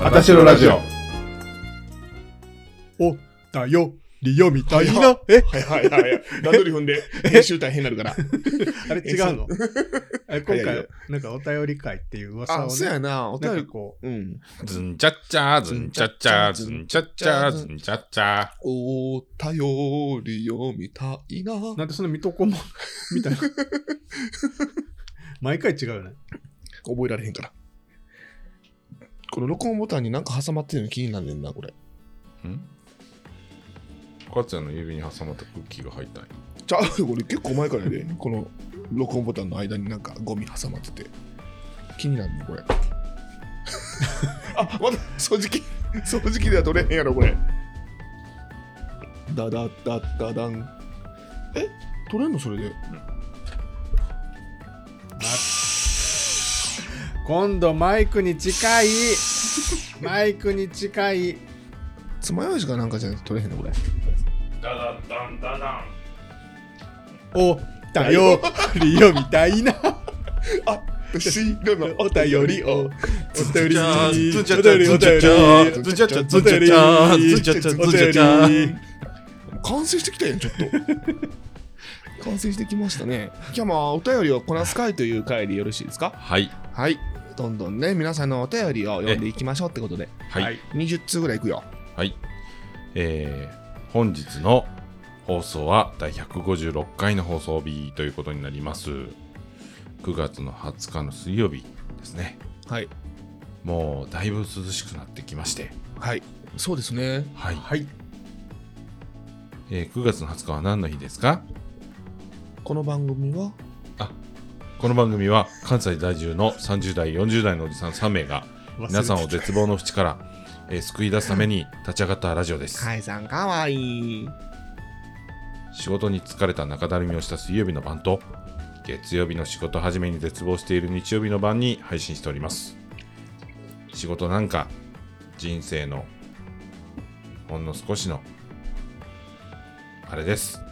私のラジオ。おだよりよみたいな。え？はいはいはいはい。段取り踏んで、編集大変になるから。あれ違うの？あれ今いやいや回、なんかお便り会っていう噂をあ、ね。そうやな。お便り、なんかこうん。ズンチャッチャー、ズンチャッチャー、ズンチャッチャー、ズンチャッチャー。お便りをみたいな。う、なんでその水戸黄門みたいな。毎回違うよね。覚えられへんから。この録音ボタンになんか挟まってるの気になんねんな、これ。ん？かつやの指に挟まったクッキーが入ったんやちゃう、これ結構前からやで、この録音ボタンの間になんかゴミ挟まってて。気になるね、これ。あ、まだ掃除機、掃除機では取れへんやろ、これ。ダダダダダン。え？取れんのそれで？今度マイクに近い。マイクに近い。爪楊枝かなんかじゃないと取れへんの、これ。ダダダンダダン。おだよ。りよ。みたいな。あ、後ろのお便りを。お便り。お便り。お便り。ズンチャッチャーズンチャッチャーズンチャッチャーズンチャッチャーズンチャッチャー完成してきたやん、ちょっと。完成してきましたね。今日もお便りをこなす会という会でよろしいですか？はい。はい。どんどんね、皆さんのお便りを読んでいきましょうってことで、はい。20通ぐらいいくよ。はい。えー、本日の放送は第156回の放送日ということになります。9月の20日の水曜日ですね。はい。もうだいぶ涼しくなってきまして。はい。そうですね。はい。はいえー9月の20日は何の日ですか？この番組は、この番組は関西在住の30代、40代のおじさん3名が皆さんを絶望の淵から、えー救い出すために立ち上がったラジオです。カイさんかわいい。仕事に疲れた中だるみをした水曜日の晩と月曜日の仕事始めに絶望している日曜日の晩に配信しております仕事なんか人生のほんの少しのあれです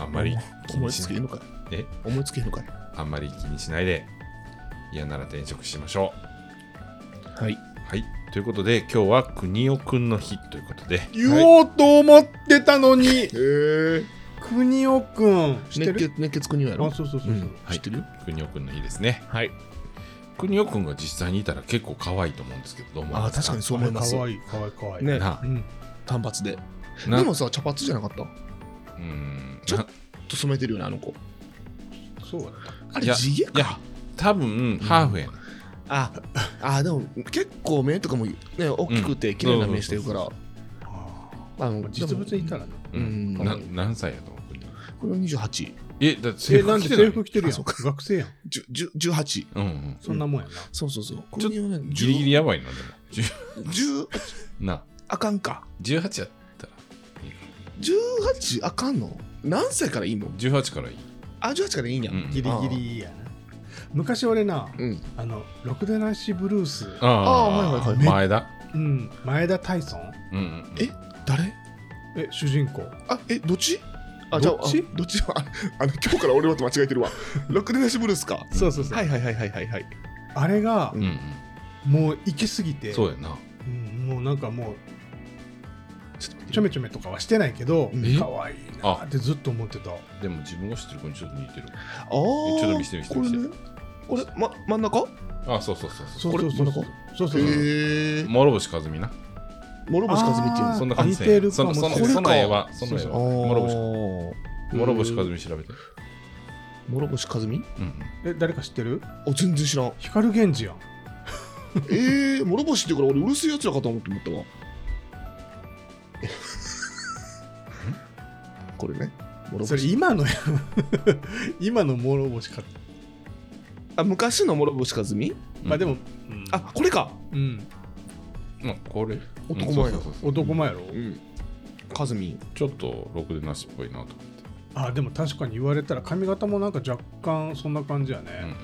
あんまり気にしないのか。いえ？思いつけへんのかい。あんまり気にしないで嫌なら転職しましょはい。うはい。ということで今日は国尾くんの日ということで。言おうと思ってたのに。へえ。国尾くん。知ってる？熱血、熱血国はやろ？あそうそうそうそう、うん。はい。知ってる？国尾くんの日ですね。はい。国尾くんが実際にいたら結構可愛いと思うんですけどどう思いああ、ますか？確かにそう思います。か。わいいかわいいかわい。いね。なうん。単発で。なでもさ、茶髪じゃなかった？うん。ちょなと染めてるよね、あの子。そうあれ、いや地毛いやか。多分ハーフやな、あ、あ、でも結構目とかもね、大きくて綺麗な目してるから。たあの実物いたらね。うん。うん。な何歳やと思うこれは28。えだって制えなんで服着てない？制服着てるやん？か。学生やん。じゅじゅ18。うんうん。そんなもんやな、そうそうそう。こちょれはね、ギリギリやばいなでも。10 10なあ。かんか。18やっ18あかんの？何歳からいいの？18からいい。あ、18からいいんや。うん。ギリギリやな。昔俺なうん。あのろくでなしブルース。ああはいはいはい。前田。うん前田大尊。うんうん。え誰？え主人公。あ、え、どっち？あ、じゃあ、どっち？あどっち？ああの、今日から俺のと間違えてるわ。ロックデナシブルースか。そうそうそう、はいはいはいはいはいはい。あれがうんうん。もう行き過ぎて。そうやな。うんもうなんかもうちょっと待ってちょめちょめとかはしてないけどえ？可愛いな。ってずっと思ってた。でも自分が知ってる子にちょっと似てる。ああ。ちょっと見せて見せて。見せてこれね。これ、ま、真ん中？あそうそうそうそそうこれそうそう。そうそうそう。へえう。諸星和美な。諸星和美っていうそんな感じ。似てるかそのそのその絵はその絵は。諸星。和美調べて。諸星和美？うんえ誰か知ってる？あ、全然知らん。光源氏やん。ええ、諸星っていうから俺、うるせえやつらかと思って思ったわ。これね。諸それ星。今のや 今の諸星か。あ、昔の諸星和美まあでも、あ、これか。うん。まあこれ。男前やうんそうそうそう男前やろ？うん。和美。ちょっとろくでなしっぽいなと思って。あでも確かに言われたら髪型もなんか若干そんな感じやね、うんうん。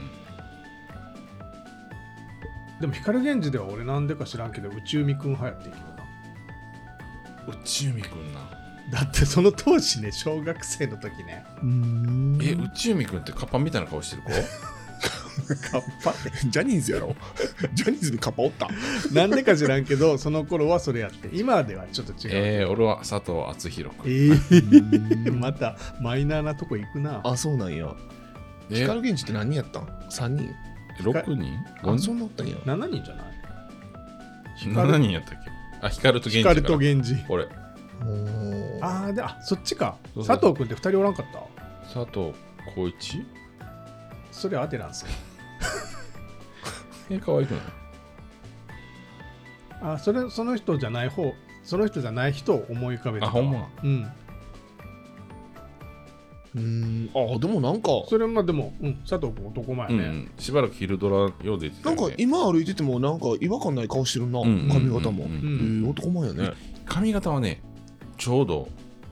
でも光源氏では俺なんでか知らんけど宇宙美くん流行っていけどな宇宙美くんな。だってその当時ね小学生の時ね。うん。え宇宙美くんってカッパみたいな顔してる子？カッパ？ってジャニーズやろ。ジャニーズにカッパおった。なんでか知らんけどその頃はそれやって。今ではちょっと違う。えー、俺は佐藤敦弘え君。ーまたマイナーなとこ行くな。あそうなんや。え？光源氏って何人やったん ?3 人？6人？あ ?5 そ人んなおったんや。7人じゃない ?7 人やったっけ？あ、光と源氏光と。源氏。これ、ああであそっちか。そうそう。佐藤君って2人おらんかった？佐藤浩一それはアテなんすか。えー、可愛くない？あそれその人じゃない方その人じゃない人を思い浮かべてたあ、ほんま。うんうーん。あでもなんか。それまあでも、うん、佐藤君男前ね、うん、しばらく昼ドラよう出てたなん。か今歩いててもなんか違和感ない顔してるな、うんうんうんうん。髪型も、うん。えー男前やね、髪型はね、ちょうど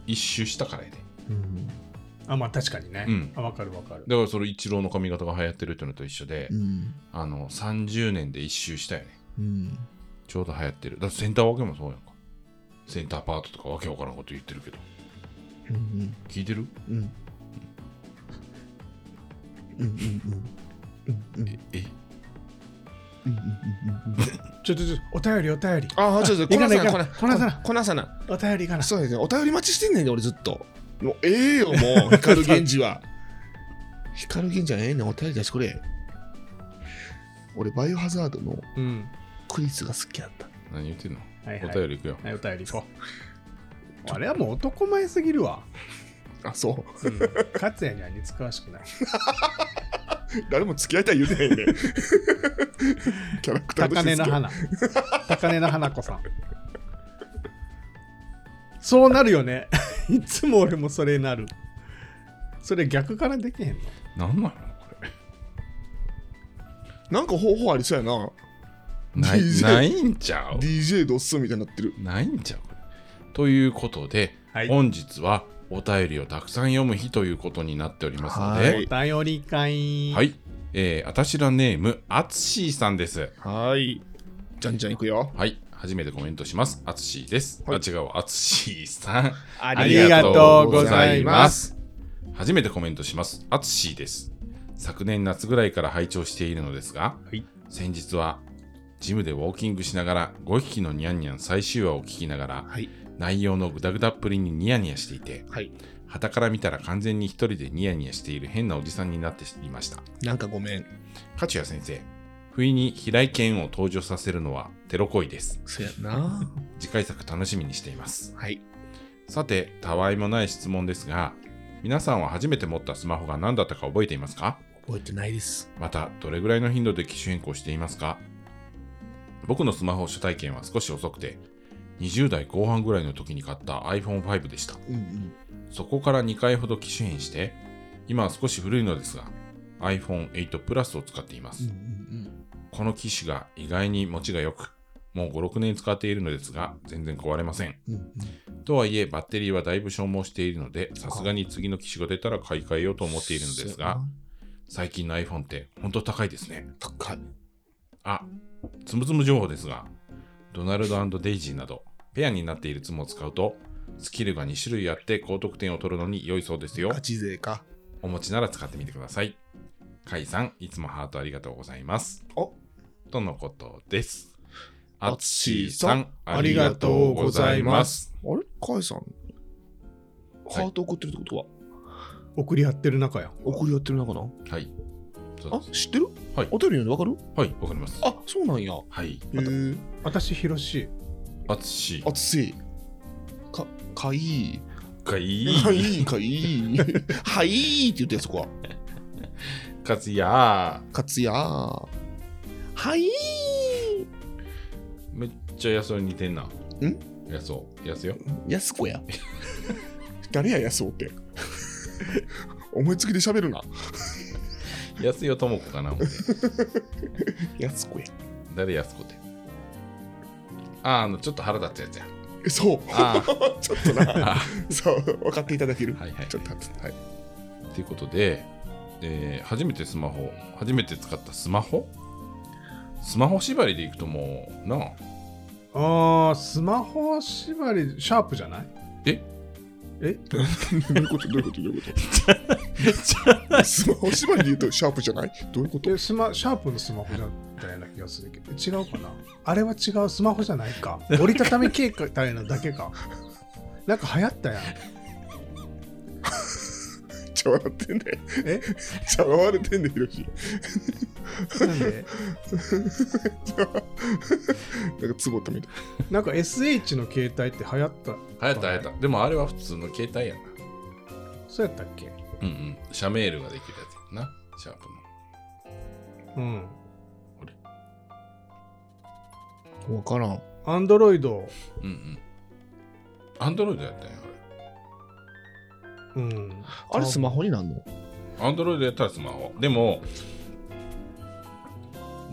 一周したからやで。うん。あまあ確かにね、うん。あ分かる分かる。だからそれ一郎の髪型が流行ってるっていうのと一緒で、うん。あの、30年で一周したよね。うん。ちょうど流行ってる。だからセンター分けもそうやんか。センターパートとかわけわからんこと言ってるけど。うん。聞いてる？うんええうんうんうんちょちょちょお便りお便りああ、ちょっと、こなさな、こなさなこなさな。お便りかなそうですね、お便り待ちしてんねんで、俺ずっと。もう、ええよ、もう、光源氏は。光源氏はええねん、お便り出してくれ。俺、バイオハザードのクリスが好きやった。何言ってんの、はいはいお便りいくよ。はいお便り行こうあれはもう男前すぎるわ、あ、そう。うん、勝也には似つかわしくない。誰も付き合いたい言うてへんねん。キャラクターと高根の花。高根の花子さん。そうなるよね。いつも俺もそれなる。それ逆からできへんの？なんなのこれ。なんか方法ありそうやな。ないないんちゃう？DJ ドッスンみたいになってる。ないんちゃうということで、はい。本日はお便りをたくさん読む日ということになっておりますのはで、いお便り会はい。えー、あたしらネーム、あつしーさんです。はい。じゃんじゃんいくよ。はい。初めてコメントします。あつしーです。はいあ、違う、あつしーさん。あありがとうございます。初めてコメントします。あつしーです。昨年夏ぐらいから拝聴しているのですが、はい先日はジムでウォーキングしながら5匹のニャンニャン最終話を聞きながらはい。内容のグダグダっぷりにニヤニヤしていて、はい。傍から見たら完全に一人でニヤニヤしている変なおじさんになっていました。なんかごめん。勝谷先生、不意に平井堅を登場させるのはテロ行為です。そやな。次回作楽しみにしています。はい。さて、たわいもない質問ですが、皆さんは初めて持ったスマホが何だったか覚えていますか？覚えてないです。また、どれぐらいの頻度で機種変更していますか？僕のスマホ初体験は少し遅くて、20代後半ぐらいの時に買った iPhone5 でした。うんうん。そこから2回ほど機種変して、今は少し古いのですが、iPhone8 Plus を使っています。うんうんこの機種が意外に持ちが良く、もう5、6年使っているのですが、全然壊れません。うん。うんうん。とはいえ、バッテリーはだいぶ消耗しているので、さすがに次の機種が出たら買い替えようと思っているのですが、最近の iPhone って本当高いですね。高い。あ、つむつむ情報ですが、ドナルドデイジーなど、ペアになっているツムを使うと、スキルが2種類あって高得点を取るのに良いそうですよガ。チ勢か。お持ちなら使ってみてください。カイさん、いつもハートありがとうございます。おとのことです。ああつしーさん、ありがとうございます。あれ？カイさん。ハート送ってるってことは、送り合ってる中や送り合ってるのかなはい。あ知ってる？はいお便り読んでわかる？はい、わかります。あそうなんや。はい。へえ。私ひろしあつしあつせか、かいい。かいかいい、かいい。はいって言ってやつこは。かつやかつやー。はいめっちゃやそに似てんな。ん？やそう。やすよ。やすこや。誰ややそうって。思いつきで喋るな。やすよともこかな思って。やすこや。誰やすこって？あ、あの、ちょっと腹立つやつや。えそう。あ ちょっとな。あ、そう、分かっていただける。はいはい。ちょっと待って。はい。ということで、えー初めてスマホ、初めて使ったスマホ？スマホ縛りでいくともう、なあ、あースマホ縛りシャープじゃない？え？え？どういうこと？どういうこと？どういうこと？スマホ縛りで言うとシャープじゃない？どういうこと？えスマシャープのスマホだったような気がするけど。違うかな？あれは違う？スマホじゃないか？折りたたみ携帯のだけか？なんか流行ったやん。茶笑ってんねえ？茶笑れてんねひろしなんで？なんかつぼったみたいなんか SH の携帯って流行った。流行った流行った。でもあれは普通の携帯やなそうやったっけ？うんうん。シャメールができるやつやな。シャープの。うん。わからん。アンドロイド。うんうん。アンドロイドやったんやうん。あれスマホになんの？アンドロイドやったらスマホ。でも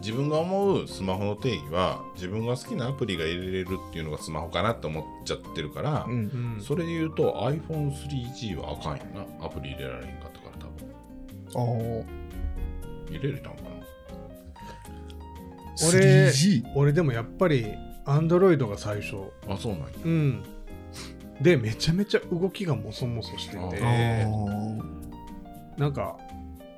自分が思うスマホの定義は自分が好きなアプリが入れれるっていうのがスマホかなって思っちゃってるから、んうん。それで言うと iPhone3G はあかんよな。アプリ入れられへんかったから多分。ああ入れれたんかな？俺 3G 俺でもやっぱりアンドロイドが最初。あそうなんや。うん。でめちゃめちゃ動きがもそもそしてあてえなんか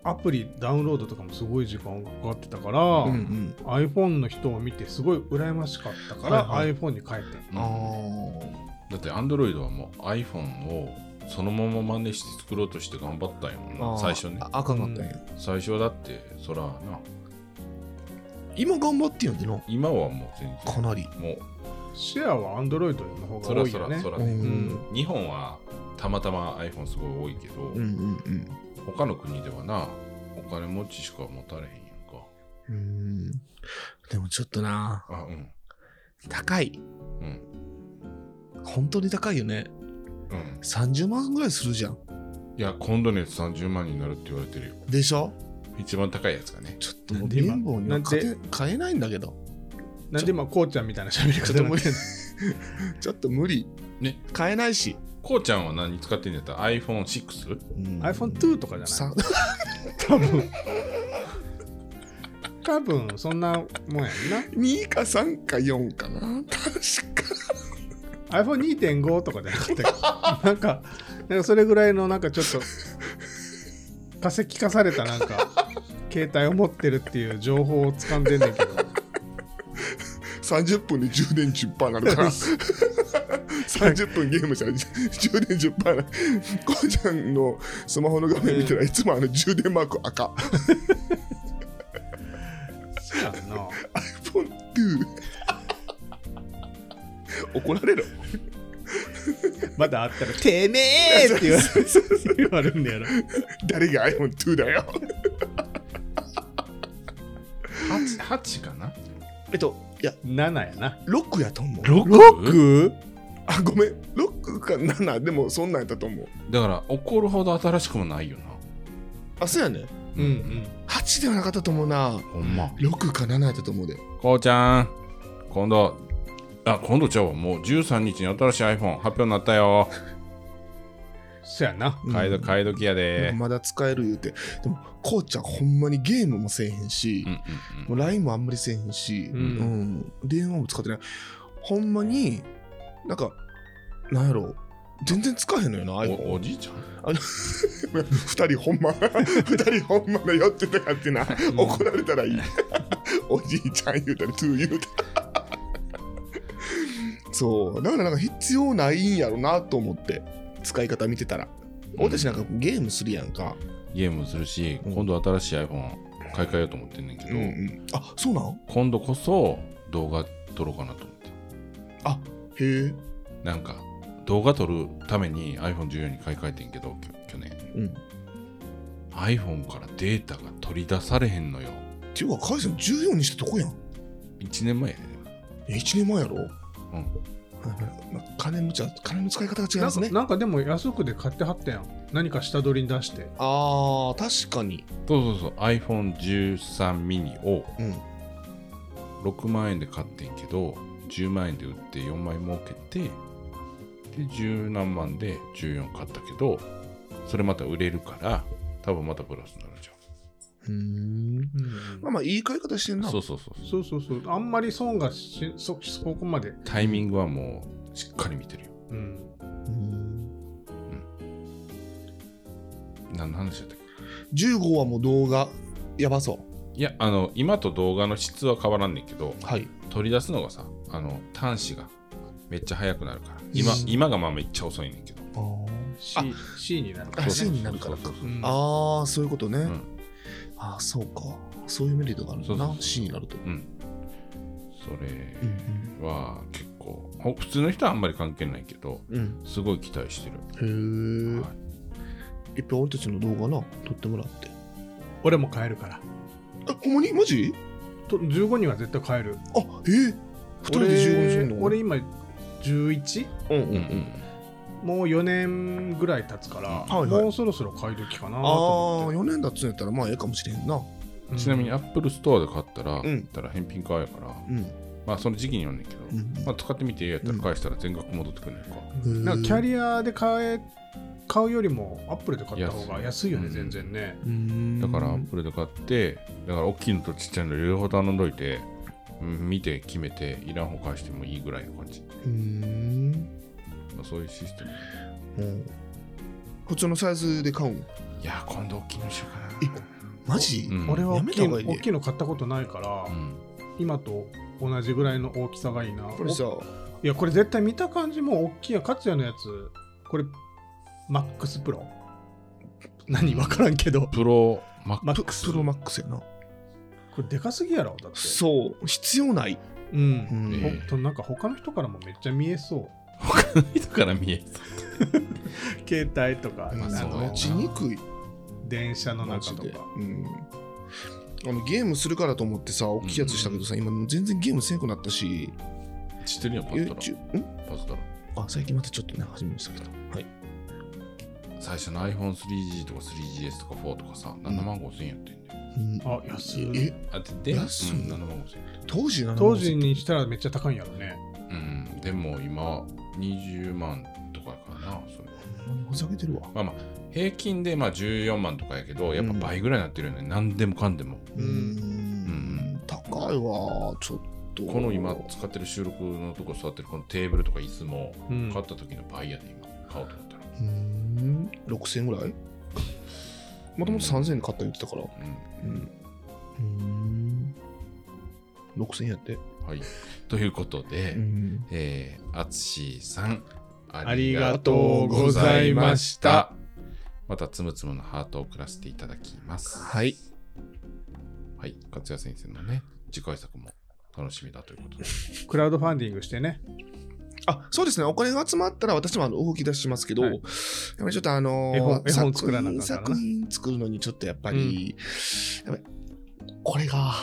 アプリダウンロードとかもすごい時間がかかってたから、うんうん。iPhone の人を見てすごい羨ましかったから、はいは iPhone に変えて。うんあだって Android はもう iPhone をそのまま真似して作ろうとして頑張ったんやもんあな最初ね。ああかんかったんや、最初だってそらな。今頑張ってんやんでな。今はもう全然。かなり。もうシェアは Android の方そらそが多いよね。らそらね、うんうん日本はたまたま iPhone すごい多いけど、うんうん他の国ではなお金持ちしか持たれへんやんか。うんうん。でもちょっとな。あうん。高い。うん。本当に高いよね。うん。30万ぐらいするじゃん。いや今度のやつ30万になるって言われてるよ。でしょ？一番高いやつがね。ちょっともう貧乏には買なんえ買えないんだけど。なんで今こうちゃんみたいな喋りちょっと無理。方になってんのちょっと無理。ね。買えないし、こうちゃんは何使ってんのやった？ら iPhone6? うん、iPhone2 とかじゃさない？多分。多分そんなもんやんな。2か3か4かな。確か。iPhone2.5 とかじゃなかったなんかなんかそれぐらいのなんかちょっと化石化されたなんか携帯を持ってるっていう情報を掴んでんねんけど。30分で充電10%なるから30分ゲームしたら充電10%な。るこうちゃんのスマホの画面見たらいつもあの充電マーク赤。そうやんな iPhone2 怒られろ。まだあったら「てめえ!」って言わ言われるんだやろ誰が iPhone2 だよ。8, 8かな？えっといや7やな。6やと思う。6? あごめん。6か7でもそんなんやったと思う。だから怒るほど新しくもないよな。あそうやね。うんうん。8ではなかったと思うな。ほんま。6か7やったと思うで。こうちゃん。今度。あ今度ちゃうわ。もう13日に新しい iPhone 発表になったよ。そやな。買いど買い時やで。まだ使える言うて。でもこうちゃんほんまにゲームもせえへんしうん、うんもう LINE もあんまりせえへんし、うん。うん。電話も使ってない。ほんまになんかなんやろ。全然使えへんのよな iPhone おじいちゃん？あの 二人ほんま二人ほんまの酔ってたかってな、うん。怒られたらいい。おじいちゃん言うたりトゥー言うたそう。だからなんか必要ないんやろなと思って使い方見てたら。俺たちなんかゲームするやんか、ゲームするし、うん。今度新しい iPhone 買い替えようと思ってんねんけど、うんうん、あそうなん？今度こそ動画撮ろうかなと思って。あへえ。なんか動画撮るために iPhone14 に買い替えてんけどきょ去年。うん。iPhone からデータが取り出されへんのよ。っていうか、カイさん14にしてどこやん。1年前やで、え ?1 年前やろ？うん、ま金持ちは、金の使い方が違いますね。かなんかでも安くで買ってはったやん。何か下取りに出して。ああ、確かに。そうそうそう。iPhone13 mini をうん。6万円で買ってんけど10万円で売って4枚儲けてで十何万で14買ったけどそれまた売れるから多分またプラスになるじうーん。まあまあ、いい買い方してんな。ゃんそうそうそう。そうそうそう。あんまり損がしそそこまで。タイミングはもうしっかり見てるよ。うん。うーん。何の話だったっ15はもう動画。やばそけいやあの今と動画の質は変わらんねんけどうはい。取り出すのがさあの端子がめっちゃ速くなるから。今うん。今がまあめっちゃ遅いねんけど。C, C になるからあね C になるから。かそうん。ああそういうことね、ん。ああそうか。そういうメリットがあるんだな。そうそうそう。C になると、うん。それうんは結構ほ普通の人はあんまり関係ないけどうん。すごい期待してる、うん、へえ、はい。いっぱい俺たちの動画な。撮ってもらって。俺も買えるから。あほんまに？マジ？と15には絶対買える。あえー、2人で15にするの？俺俺今 11? うんうんうん、うん。うんもう4年ぐらい経つから、はいはい。もうそろそろ買い時かなあとあ思って。4年だっつんやったらまあええかもしれへんな。うん。ちなみに Apple Store で買ったら、ん。言ったら返品買うやから、うん。まあその時期によんねんけど、うん。まあ使ってみてやったら返したら全額戻ってくるねんか、うんなんかキャリアで買え買うよりもアップルで買った方が安い。よね全然ね、うん。だから Apple で買ってだから大きいのとちっちゃいの両方頼んどいて、うん見て決めていらん方返してもいいぐらいの感じ、うん。まあ、そういうシステム。うん普通のサイズで買うん？いや今度大きいのしようかな。えマジ、うん。俺は大きい大きいの買ったことないから、うん。今と同じぐらいの大きさがいいな。これさおいやこれ絶対見た感じも大きいや勝也のやつ。これ MAX プロ。何？分からんけど。プロマックス。プロマックスやなこれでかすぎやろだって。そう。必要ない。うん、うん。なんか他の人からもめっちゃ見えそう。他の人から見え携帯とか、まあ持ちにくい電車の中とか、うん。あのゲームするからと思ってさ大きいやつしたけどさ、今全然ゲームせんくなったし。知ってるよパズドラ YouTube ん？パズドラあ最近またちょっとね始めましたけど。はい最初の iPhone3G とか 3GS とか4とかさ7万5000円やってんね、うん。あ安い。え？あでで、うん、安い7万5000円当時な当時にしたらめっちゃ高いんやろね。うん。でも今20万とかやからなそれ。ふざけてるわ。まあまあ平均でまあ14万とかやけどやっぱ倍ぐらいになってるよね、何でもかんでも。うーん。高いわちょっと。この今使ってる収録のとこ座ってるこのテーブルとか椅子もうん。買った時の倍やで今。買おうとうーん6000円ぐらい？もともと3000円で買った言ってたから。うん。うん。うん。6000円やって。はい。ということで、うん。えー、あつしさんありがとうございました。またつむつむのハートを送らせていただきます。はい。はい。勝谷先生のね次回作も楽しみだということで。クラウドファンディングしてねあそうですね、お金が集まったら私もあの動き出しますけど、はい。やっぱりちょっとあの作品作品作るのにちょっとやっぱり、やっぱりこれが、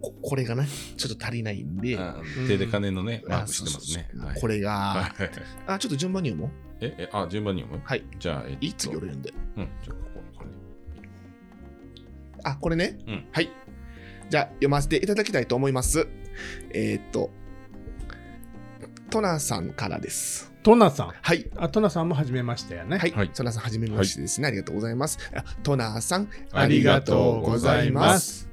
ここれがね、ちょっと足りないんで、あ手で金のね、マーあクしてますね。そうそうそう。はい。これが、あ、ちょっと順番に読もう。ええあ順番に読む？はい。じゃあ、えっと。いい次俺読んで。うん。じゃあこここれ。ねあ、これね。うん。はい。じゃあ、読ませていただきたいと思います。えーっと、トナさんからです。トナさん？はい。あトナさんも初めましてやねはい。はいトナさん、はじめましてですね、ありがとうございます。あトナさん、ありがとうございます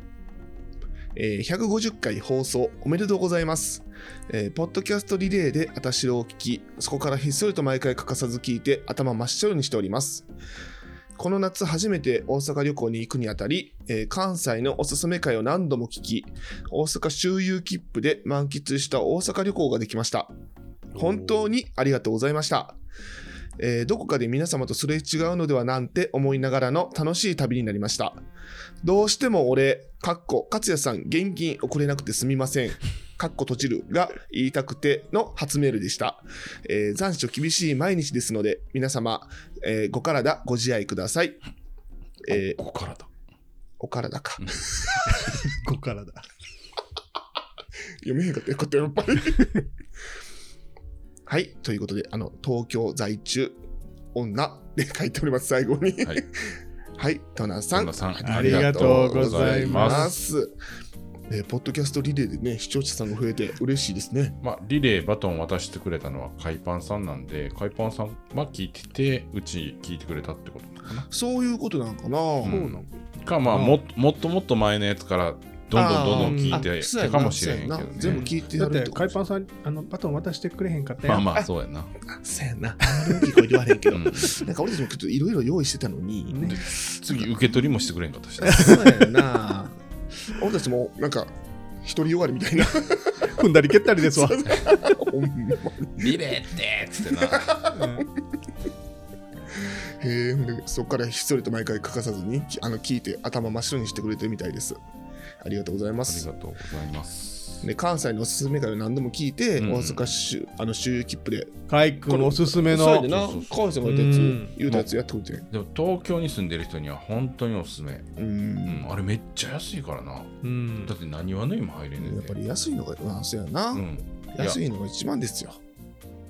えー150回放送おめでとうございます。えーポッドキャストリレーであたしろを聞き、そこからひっそりと毎回欠かさず聞いて頭真っ白にしております。この夏初めて大阪旅行に行くにあたり、えー関西のおすすめ会を何度も聞き、大阪周遊切符で満喫した大阪旅行ができました。本当にありがとうございました。えーどこかで皆様とすれ違うのではなんて思いながらの楽しい旅になりました。どうしても俺、かっこ、勝也さん、現金送れなくてすみません。かっこ閉じるが言いたくての初メールでした。えー残暑厳しい毎日ですので、皆様、えーご体ご自愛ください。えーここからだお体か。ここからだ読めへんかったよかったやっぱり。はい、ということで、あの、東京在中女で書いております、最後に。はいはい、トナさん、トナさんありがとうございます。えーポッドキャストリレーでね、視聴者さんが増えて嬉しいですね。まあ、リレーバトン渡してくれたのは海パンさんなんで海パンさんは聞いててうち聞いてくれたってことかな。そういうことなんかな。うん。そうなのかまあうんももっともっと前のやつからどんどんどんどん聞いあてそうやな。かもしれへんけどね。全部聞いてだってやるってこと海パンさんあのバトン渡してくれへんかったやん。まあまあそうやな、あそうやな。あんまり大きい声で言われへんけど、うん。なんか俺たちもちょっといろいろ用意してたのに、ね次受け取りもしてくれんかったしね。そうやな 俺たちもなんか独りよがりみたいな。踏んだり蹴ったりですわ、ほんまリレーってっつってな。うん。へえそこからひっそりと毎回欠かさずにきあの聞いて頭真っ白にしてくれてるみたいです。ありがとうございまありすがとうございますで関西のおすすめ会を何度も聞いて、うん。大阪市あの周遊切符で。カイ君おすすめの。そうやでな。やつうん。言うたやつやってくれてでも東京に住んでる人には本当におすすめ、ううん。ん、あれめっちゃ安いからな。うん。だって何話の今入れんねんやっぱり安いのがまあそうやな、うん。安いのが一番ですよ。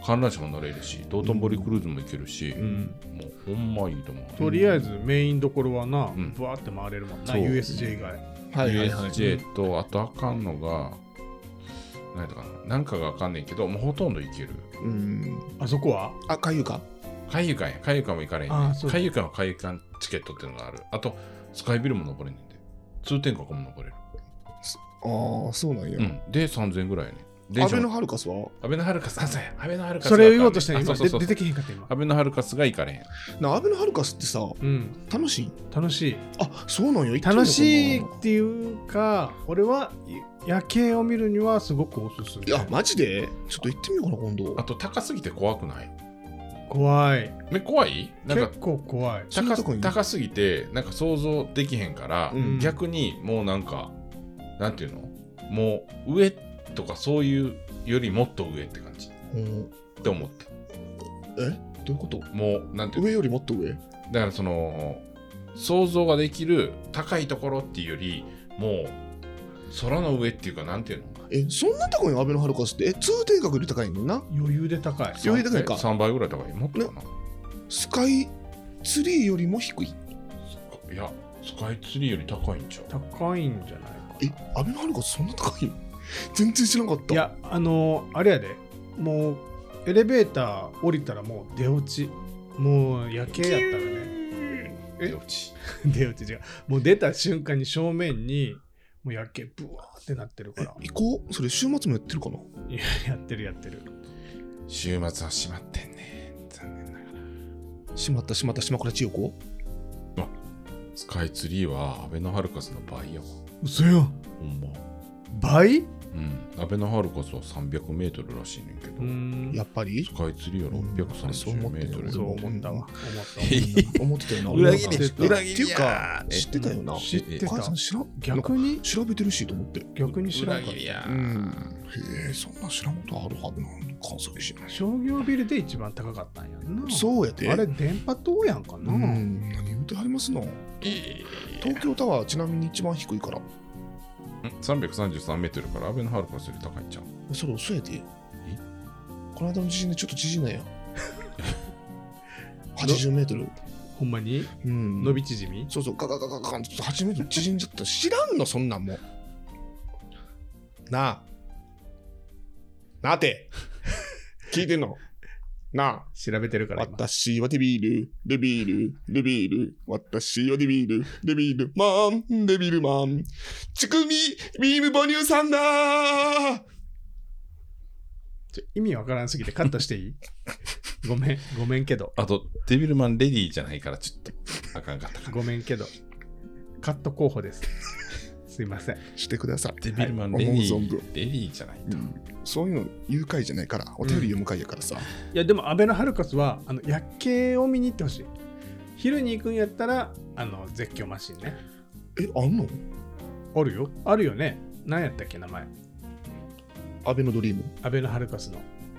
観覧車も乗れるし道頓堀クルーズも行けるし、うん。もうほんまいいと思う。とりあえずメインどころはな、ん。ぶわーって回れるもんな、そう。USJ 以外。はいはいはい。USJ とあとあかんのが何やったかななんかがあかんねんけどもうほとんど行ける。うん。あそこは？あかゆか海遊館や。海遊館も行かれへんねあそう海遊館は海遊館チケットっていうのがある。あとスカイビルも登れんねんで。通天閣も登れる、ああそうなんや、うん、で3000円ぐらいやねん。電車もアベノハルカスは？アベノハルカス。あそうや。アベノハルカスそれを言おうとしてた今そうそうそう。で出てけへんかった今。ア。ベノハルカスが行かれへん。なアベノハルカスってさうん、楽しい？楽しい。あそうなんや楽しいっていうか、俺は夜景を見るにはすごくおすすめ。いやマジで？ちょっと行ってみようかな今度。あと高すぎて怖くない？怖い。え怖い？なんか結構怖い。高そんなとこに。高すぎてなんか想像できへんから、うん。逆にもうなんかなんていうの？もう上とかそういうよりもっと上って感じ。うん。って思って。え？どういうこと？もうなんていうの？上よりもっと上？だからその想像ができる高いところっていうよりもう空の上っていうかなんていうの？えそんなとこにアベノハルカスって？え通天閣より高いのな？余裕で高い。余裕で高いか。3倍ぐらい高い。もっとかな、スカイツリーよりも低い？いやスカイツリーより高いんちゃう？高いんじゃないかえアベノハルカスそんな高いの？全然知らなかった。いや、あのあれやで、もうエレベーター降りたらもう出落ち。もう夜景やったらね。え？うち。出落ち 違う。もう出た瞬間に正面にもう夜景ブワーってなってるから。行こう？それ週末もやってるかな？いや、やってるやってる。週末は閉まってんね。残念ながら。しまったしまった島倉千代子？スカイツリーはアベノハルカスの倍やわ嘘よ。ほんま。倍？うん。アベノハルカスは300メートルらしいねんけど、ん。やっぱり？スカイツリーは630メートル。そう思ったわ。思っえ思ってたよな。裏切り。裏切り。っていうか知ってたよな。た。知ってお母た。さん知らん逆に？調べてるしと思って。逆に知らんかっ裏切りや。うん。へえそんな知らんことあるはずなの関西人た。商業ビルで一番高かったんやんな。そうやで。あれ、電波塔やんかな。うん。何言うてはりますの？東京タワーちなみに一番低いから333メートルからアベノハルカスより高いんちゃう？それ嘘やで。この間の地震でちょっと縮んだよ80メートル。ほんまに？うん。伸び縮み？そうそうガガガガガガンって8メートル縮んじゃった。知らんのそんなんもう。なあ。なあて。聞いてんの？なあ調べてるから今。私はデビル、デビル、デビル、私はデビル、デビルマン、デビルマン、チクミ、ビーム母乳さんだーちょ意味わからんすぎてカットしていい？ごめん、ごめんけど。あとデビルマンレディーじゃないからちょっとあかんかったかごめんけど。カット候補です。すいません。してください。デビルマンはいレディ思う存分ーレディーじゃないと、そういうの言う回じゃないから、お便り読む回やからさ。いや、でも、アベノハルカスは、あの夜景を見に行ってほしい。昼に行くんやったら、あの、絶叫マシンね。え、あんの？あるよ。あるよね。何やったっけ、名前。アベノドリーム？アベノハルカスの。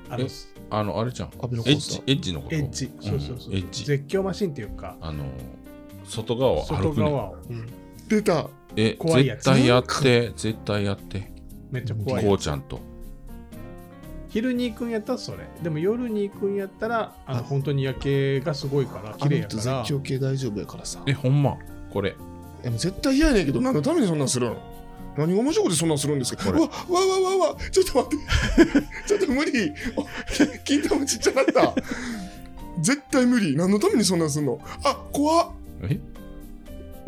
あのえあのあれじゃんアベノコエッジースター？エッジのこと？エッジ。そうそうそう。んエッジ絶叫マシンっていうか、あの外側を外歩くね側を、うん出たえ怖いやつ絶対やって絶対やってめっちゃ怖いこやうちゃんと昼に行くんやったらそれ。でも夜に行くんやったら、あのあ本当に夜景がすごいから、綺麗やから。叫系大丈夫やからさ。えほんま？これでも絶対嫌やねんけど、何のためにそんなんするの？何が面白くてそんなんするんですか？これうわ、わわわわわ、ちょっと待って。ちょっと無理。お金玉ちっちゃなった。絶対無理。何のためにそんなんすんの？あ、怖っ。え？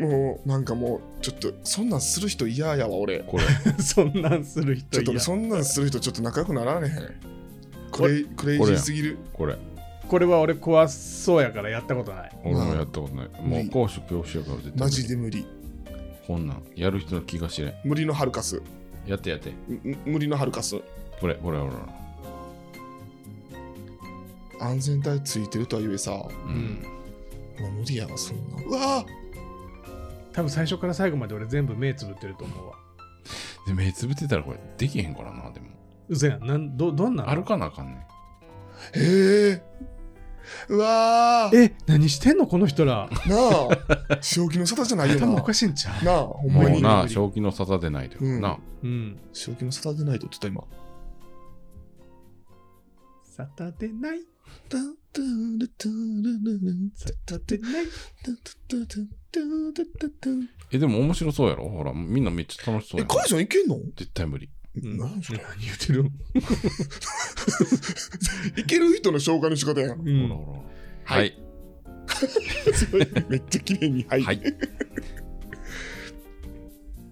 もう。なんかもうちょっとそんなんする人嫌やわ俺。これ。そんなんするち人いやょっとそんなんする人ちょっと仲良くなられ。へんこれクレイジーすぎる。これ。これは俺怖そうやからやったことない。俺もやったことない。もう高所恐怖症やから絶対マジで無理。こんなんやる人の気が知れん。無理のハルカス。やってやって。む無理のハルカス。これこれこれ安全帯ついてるとは言えさ。もうん。う無理やわそんな。うわ多分最初から最後まで俺全部目つぶってると思うわ。で目つぶってたらこれできへんからなでも。うそやん。なんどどんなの歩かなあかんねへえうわー。え何してんの？この人ら。なあ。正気の沙汰じゃないよな。頭おかしいんちゃう？なあほんまに。もうな正気の沙汰でないと。うん。なうん。正気の沙汰でないとって言った今。サタデーナイえでも面白そうやろ？ほらみんなめっちゃ楽しそうえ、やん。カイさんいけんの？絶対無理。うん。何それ？何言ってる？いける人の紹介の仕方やん。うん。ほらほらははい。い めっちゃ綺麗に。はい。はい。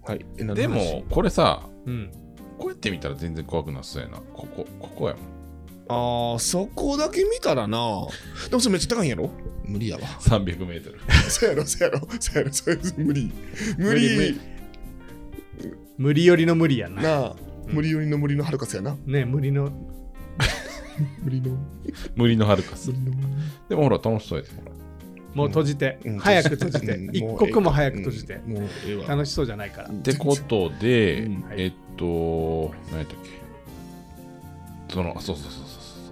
はい。えでも、これさうん。こうやって見たら全然怖くなさそうやな。ここここやもんああ、そこだけ見たらな。でもそれめっちゃ高いんやろ？無理やわ。300メートル。そやろ、そやろ、そやろ、そやろ、無理。無無理理。無理よりの無理やな。なあ、うん。無理よりの無理のはるかすやな。ね無理の。無理の。無理のハルカス。無理の。でもほら楽しそうやで。ほらもう閉じて、うん。早く閉じて、うん。一刻も早く閉じて、うん。もうええわ。楽しそうじゃないから。ってことで、うん。はい。えっと何やったっけ？そのそうそうそう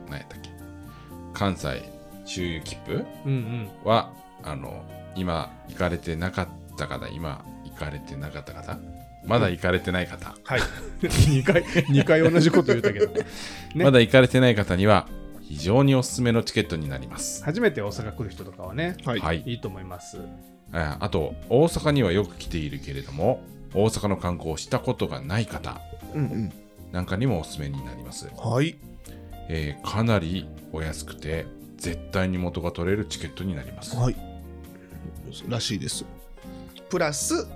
何やったっけ？関西周遊切符？うんうん。はあの今行かれてなかった方今行かれてなかった方？まだ行かれてない方、はい。2回、二回同じこと言ったけど、ね まだ行かれてない方には非常におすすめのチケットになります。初めて大阪来る人とかはね、はい。はい、いいと思います。ああと大阪にはよく来ているけれども大阪の観光をしたことがない方うんなんかにもおすすめになります、うん。はい。えーかなりお安くて絶対に元が取れるチケットになりますはい。らしいです。プラス、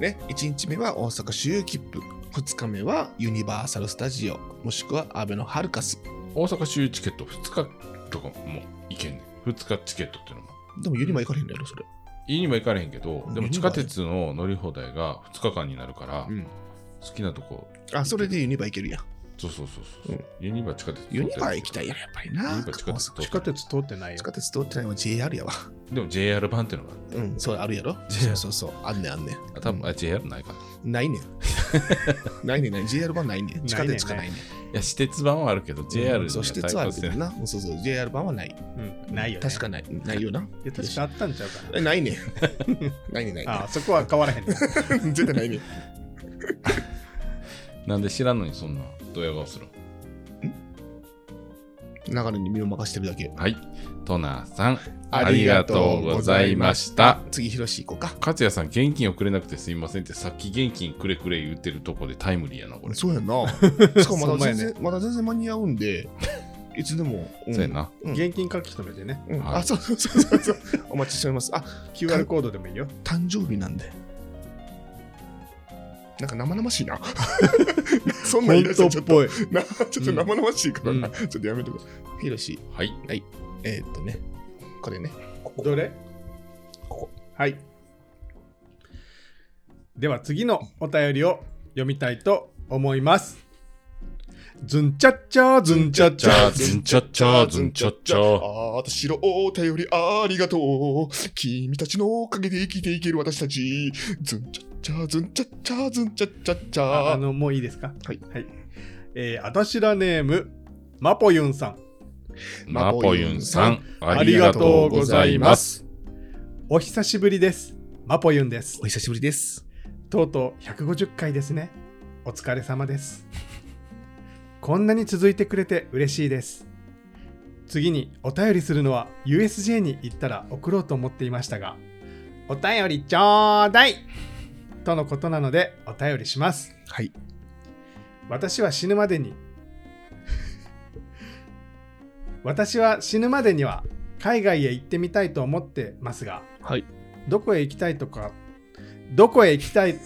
ね、1日目は大阪周遊切符、2日目はユニバーサル・スタジオ、もしくはアベノハルカス。大阪周遊チケット2日とかも行けんねん2日チケットっていうのもでもユニバ行かれへんのやろ、それ。いいにも行かれへんけどでもユニバ地下鉄の乗り放題が2日間になるから、ん。好きなとこあ、それでユニバ行けるやん。そうそうそうそう、ユニバ地下鉄ユニバ行行きたいやん、やっぱりユな。ニバ地下鉄地下鉄通ってないよ地。下鉄通ってないのは JR やわ。でも JR 版っていうのがあるうん、そうあるやろ。そうそうそう。あんねんあんねん。あ多分、あ JR ないかな ないねん。ないねんない。JR 版ないねん。地下鉄しかないねん。いや私鉄版はあるけど JR にそう、私鉄はあるけどな。そうそう、JR 版はない。うん、ないよ、ね。確かない。ないよな。いや確かあったんちゃうかえないねん。ないねんないねな。ああ、そこは変わらへんね。ん。絶対ないねん。なんで知らんのにそんなドヤ顔する？流れに身を任してるだけ。はいトナーさんありがとうございました。次、ひろし行こうか。勝也さん現金をくれなくてすみませんってさっき現金くれくれ言ってるとこでタイムリーやなこれそうやんな。しかもまだ全そんまやね然、まだ全然間に合うんで、いつでも。んそうやなうん現金書き留めてね。うんはいあ、そうそうそうそうそう。お待ちしております。あ、QR コードでもいいよ。誕生日なんで。なんか生々しいな。そんなん言い出したらちょっぽい。なちょっと生々しいからな。うんちょっとやめてくれ。ひろし、はいえーっとね、これね。ここどれ？ここはい。では次のお便りを読みたいと思います。ズンチャッチャーズンチャッチチャャーズンチャッチャーズンチャッチャーあたしろお便りありがとう。君たちのおかげで生きていける私たち。ズンチャッチャーズンチャッチャーズンチャッチャッチャー。ああの、もういいですか？はい。はい。えー、あたしらネーム、マポユンさん。マポユンさんあありがととうござざいます。お久しぶりです。マポユンですお。久しぶりです。とうとう150回ですね。お疲れ様です。こんなに続いてくれて嬉しいです。次にお便りするのは USJ に行ったら送ろうと思っていましたが、お便りちょうだいとのことなのでお便りします。はい。私は死ぬまでに 私は死ぬまでには海外へ行ってみたいと思ってますが、はい。どこへ行きたいとかどこへ行きたい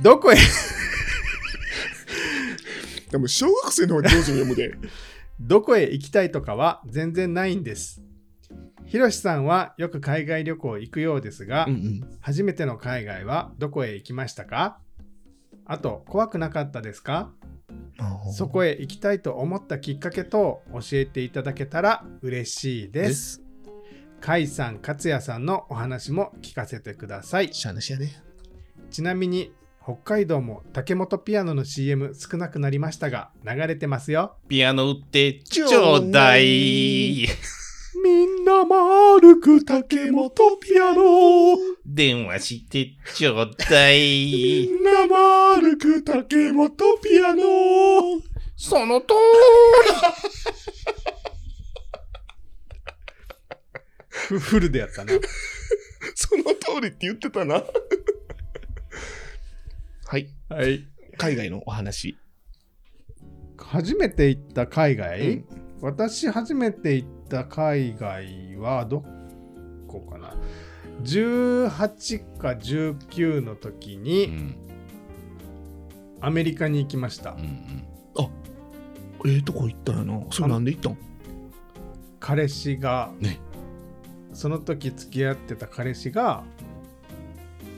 どこへでも小学生の方が上手に読むで。どこへ行きたいとかは全然ないんです。ひろしさんはよく海外旅行行くようですが、ん初めての海外はどこへ行きましたか？あと、怖くなかったですか？そこへ行きたいと思ったきっかけと教えていただけたら嬉しいで。ですす。甲斐さん、勝也さんのお話も聞かせてください。しゃあなしやで。ちなみに、北海道も竹本ピアノの CM 少なくなりましたが、流れてますよ。ピアノ売ってちょうだい。みんな丸く竹本ピアノ電話してちょうだい。な丸く竹本ピアノ。その通フ フルでやったな。その通りって言ってたな。はい。はい。海外のお話。初めて行った海外、うん私初めて行った海外はどこかな？18か19の時り。うにんアメリカに行きました、うんうんええとこ行ったよな。それなんで行ったん？彼氏が、ねその時付き合ってた彼氏が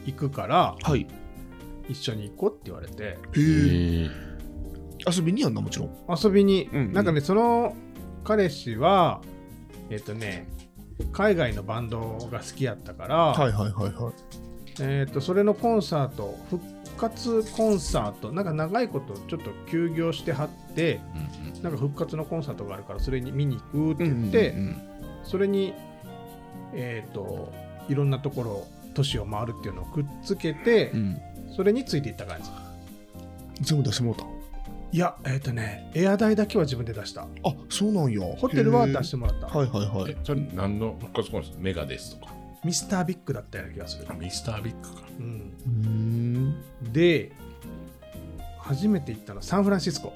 行くからはい。一緒に行こうって言われてへえ。え遊びにやんな、もちろん。遊びに、うんうんなんかねその彼氏はえっ、とね海外のバンドが好きやったから、はいはいはいはい。えー、とそれのコンサート復活コンサートなんか長いことちょっと休業してはってうんなんか復活のコンサートがあるからそれに見に行くって言って、うんうんそれにえっ、といろんなところ都市を回るっていうのをくっつけて、うん。それについていった感じ全部出してもらっいやえっ、とねエア代だけは自分で出したた。あ、そうなんや。ホテルは出してももらった、はいはいはいえ。それ何の復活コンサートメガですとか？ミスタービッグだったような気がする、ミスタービッグか。うん、うーん。で初めて行ったのはサンフランシスコ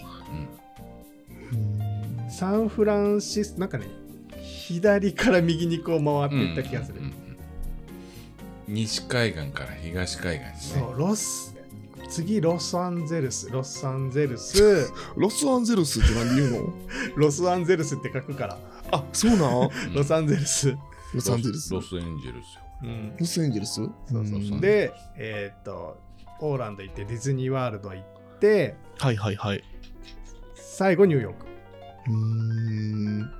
うんサンフランシスなんかね左から右にこう回っていった気がする、うんうんうん西海岸から東海岸ね。そうロス次ロサンゼルス。ロサンゼルス。ロスアンゼルスってなんで言うの？ロスアンゼルスって書くから。あ、そうなん？う んロサンゼルス、ロサンゼルス。ロスエンジェルスよ。うん、ロサンゼルス？そうそうそう。うん。でえーっとオーランド行ってディズニーワールド行ってはいはいはい。最後ニューヨーク。うーん。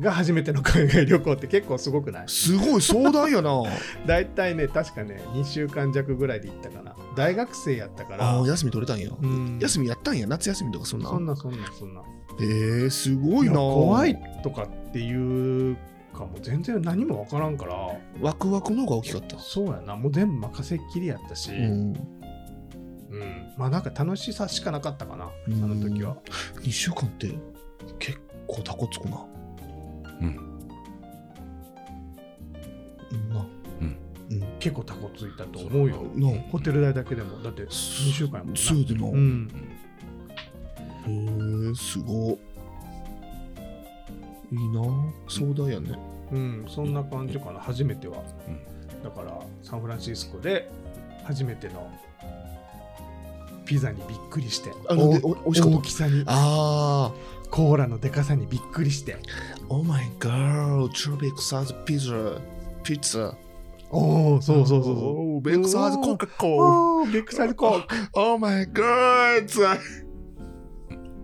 が初めての海外旅行って結構すごくない？すごい壮大やな。大体ね確かね2週間弱ぐらいで行ったかな大学生やったからああ、休み取れたんや。うん休みやったんや。夏休みとかそんな。そんなそんなそんなえー、すごいな。怖いとかっていうかも全然何も分からんからワクワクの方が大きかった。そうやなもう全部任せっきりやったし、ううんん。まあなんか楽しさしかなかったかなあうんの時は2週間って結構タコつくな。うん。うんな。うん。うん。結構タコついたと思うよ。なホテル代だけでも。だって2週間やもんな。そうでな。へうん。え、すご。い。いいな。壮大やね。うん。そんな感じかな。初めては、だからサンフランシスコで初めてのピザにびっくりして。大きさに。あコーラのでかさにびっくりしてあ。Oh my god, two big size pizza. Pizza. おおそうそうそうそう Oh, big size Coca-Cola. おービッグサイズコーク Oh my god.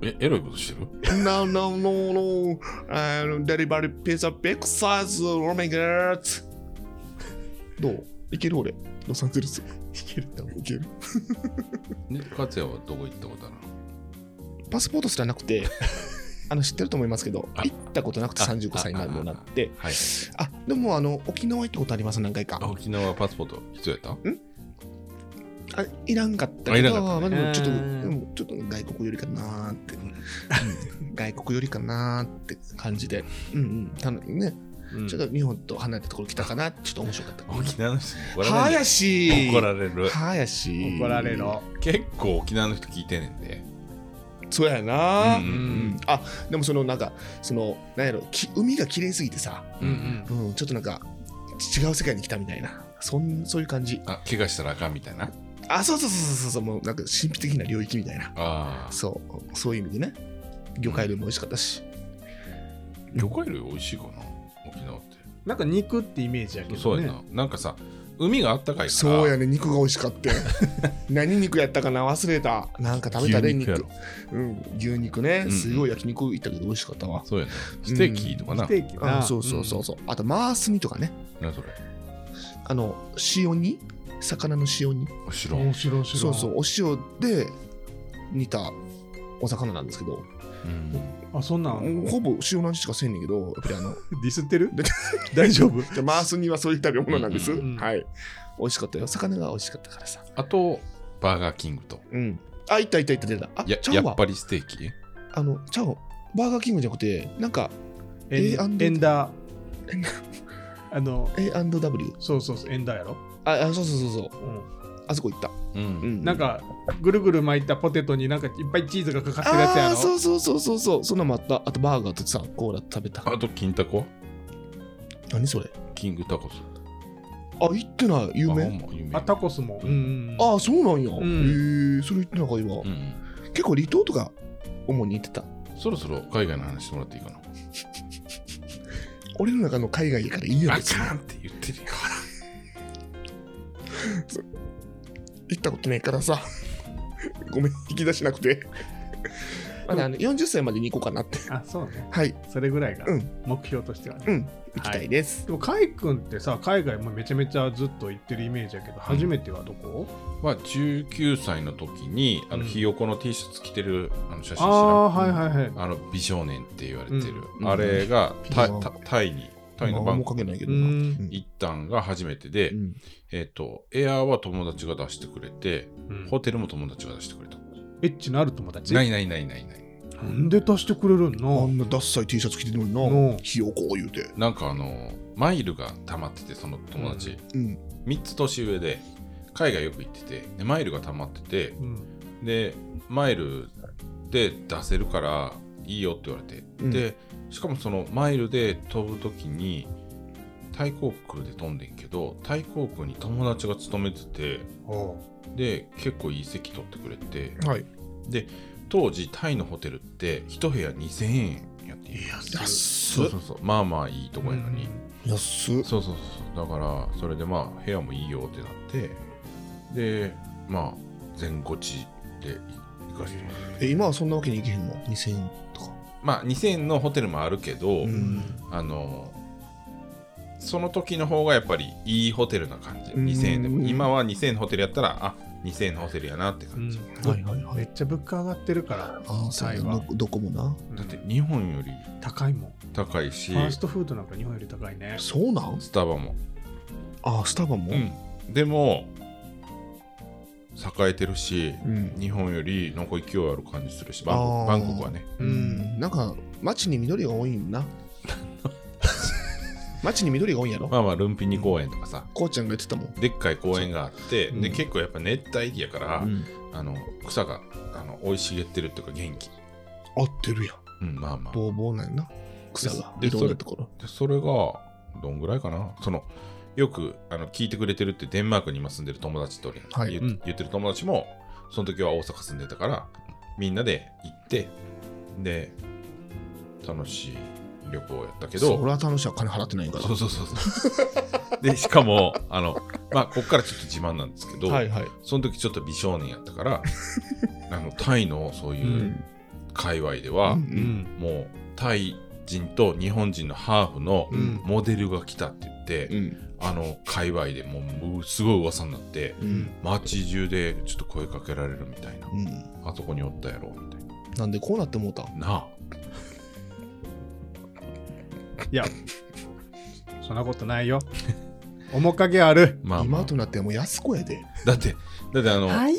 え、エロいことしてる？No, no, no, no. あの、デリバリーピザビッグサイズ。Oh my god. どう？いける俺？ロサンゼルス。いけると思ういけるね、勝也はどこ行ったことあるパスポートすらなくて、あの知ってると思いますけど、あ。行ったことなくてあ35歳になるようになって、はい。あ、でもあの、沖縄行ったことあります、何回か。沖縄パスポート必要やった？あいらんかったあいけど、らんかったね。まあでもちょっと、うん。でもちょっと外国よりかなーって、うん。外国よりかなーって感じで、うんうん、たのね、うん。ちょっと日本と離れたところ来たかな、ちょっと面白かった。沖縄の人に怒られる。はやし。怒られる。はやし。怒られろ。結構沖縄の人聞いてんねんで。そうやな、うんうん。うんあでもそのなんかそのなんやろき海が綺麗すぎてさ、うんうん。うん、ちょっとなんか違う世界に来たみたいなそんそういう感じ。あ怪我したらあかんみたいな？あそうそうそうそうそうもうなんか神秘的な領域みたいな。あそうそういう意味でね。魚介類も美味しかったし、魚介類美味しいかな？沖縄って。なんか肉ってイメージやけどね。そうやな。なんかさ海があったかいから。そうやね。肉が美味しかった 何肉やったかな？忘れた。なんか食べたで肉うん、牛肉ね。うんすごい焼肉行ったけど美味しかったわ、そうやね。ステーキとかな、ステーキそうそうそうそう、あとマース煮とかね。なそれ？あの塩煮？魚の塩煮？知らん。面白い面白いそうそう。お塩で煮たお魚なんですけど。うんあそんなんほぼ塩の味しかせんねんけどやっぱりあの ディスってる？で 大丈夫？じゃあマース煮はそういう食べ物なんです、うんうんはい。美味しかったよ。魚が美味しかったからさ。あとバーガーキングと。うん。あいったいったいった出た。あやちゃうわやっぱりステーキ？あのちゃうわバーガーキングじゃなくてなんかエンエンダー。エンダあの A&W そうそうそうエンダーやろ、ああそうそうそうそう。うあそこ行った、うん、うん。ん、なんかぐるぐる巻いたポテトになんかいっぱいチーズがかかってるやつやろああそうそうそうそうそう。そんなのもあった。あとバーガーとさコーラ食べた。あと金タコ？何それ？キングタコス。あ行ってない。有名？んま有名。あタコスも、うん。うん、ああそうなんや、ん。へえそれ行ってないかいわ、うん。結構離島とか主に行ってた？そろそろ海外の話してもらっていいかな。俺の中の海外やからいいよ。あ別にかんって言ってるよ 行ったことないからさ。ごめん引き出しなくて。まだあの40歳までに行こうかなって。あそうね。はい。それぐらいがうん。目標としてはね、うん。行きたいです、でもカイ君ってさ海外もめちゃめちゃずっと行ってるイメージやけど、初めてはどこ？まあ19歳の時にあのうん。ひよこの T シャツ着てるあの写真知らん？ああはいはいはい。あの美少年って言われてる、うん。あれがタうん。タタイにタイのバンコクかけないけどな、うん。うん。行ったんが初めてで、うん。えっ、とエアーは友達が出してくれて、うん。ホテルも友達が出してくれた、エッチのある友達？ないないないないない。なんで出してくれるんあなんなダッサい T シャツ着てるのにうん。なひよこ言うて。なんかあのマイルが溜まっててその友達、うん。3つ年上で海外よく行っててでマイルが溜まっててうん。でマイルで出せるからいいよって言われて、うん。でしかもそのマイルで飛ぶ時にタイ航空で飛んでんけどタイ航空に友達が勤めててで結構いい席取ってくれてはい。当時タイのホテルって1部屋2000円やって安っそうそうそう。まあまあいいとこやのに、安っ。そうそうそうだからそれでまあ部屋もいいよってなってでまあ全ゴチで行かせてもらって。え今はそんなわけにいけへんの？2000円まあ2000円のホテルもあるけど、うん。あのその時の方がやっぱりいいホテルな感じ。うん。2000円でも。今は2000円のホテルやったらあ2000円のホテルやなって感じ、うん。はいはいはい。めっちゃ物価上がってるからあタイは。どどこもな。だって日本より高いもん。高いし。ファーストフードなんか日本より高いね。そうなん？スタバも、ああスタバも？うん、でも栄えてるしうん。日本よりなんか勢いある感じするしバンコクバンコクはね。ううん。んなんか街に緑が多いんな。街に緑が多いんやろ？まあまあルンピニ公園とかさ。こうちゃんが言ってたもん。でっかい公園があって、うん。で結構やっぱ熱帯地やから、うん。あの草があの生い茂ってるっていうか元気、合ってるやん。うん、まあまあ。ボーボーなんやな。草が。いろでそれんなところ。でそれがどんぐらいかな？そのよくあの聞いてくれてるってデンマークに今住んでる友達と、はい。言,、うん。言ってる友達もその時は大阪住んでたからみんなで行ってで楽しい旅行やったけそどれは楽しい。わ金払ってないから。そうそうそうそう。でしかもあのまあこっからちょっと自慢なんですけど、はいはい。その時ちょっと美少年やったから あのタイのそうういうん。界隈では、うんうん。もうタイ人と日本人のハーフのうん。モデルが来たって言って、うんあの界隈でもうもうすごい噂になってうん。街中でちょっと声かけられるみたいな、うん。あそこにおったやろみたいな。んでこうなってもうたななあ。いやそんなことないよ。面影ある。まあ、まあ、今となってはもう安子やで。だってだってあの、い。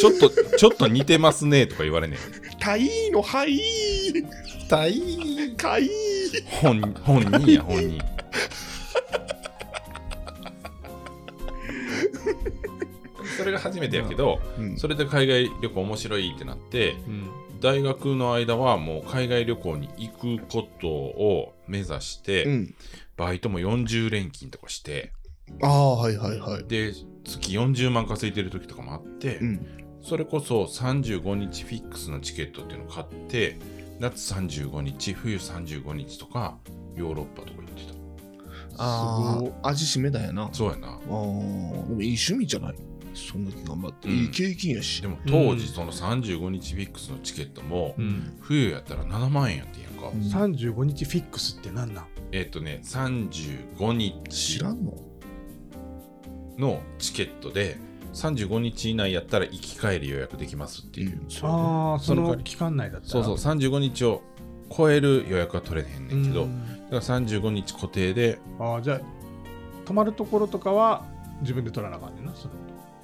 ちょっとちょっと似てますねとか言われねタイのはいえタイかい。本本人や本人それが初めてやけど、うん。それで海外旅行面白いってなってうん。大学の間はもう海外旅行に行くことを目指して、うん。バイトも40連勤とかしてああ、はいはいはい。で月40万稼いでる時とかもあって、うん。それこそ35日フィックスのチケットっていうのを買って夏35日冬35日とかヨーロッパとか行ってあすごいあ、味しめだよな。たそうやな。ああ、でもいい趣味じゃない？そんだけ頑張って。うん。いい経験やし。でも当時その35日フィックスのチケットもうん。冬やったら7万円やってんやんか、うん。35日フィックスって何なん？えっ、とね35日知らんの？のチケットで35日以内やったら行き帰り予約できますっていう、ああそその代わりの期間内だったら。そうそう35日を超える予約は取れへんねんけど、うん。だから35日固定でああじゃあ泊まるところとかは自分で取らなあかんねんなその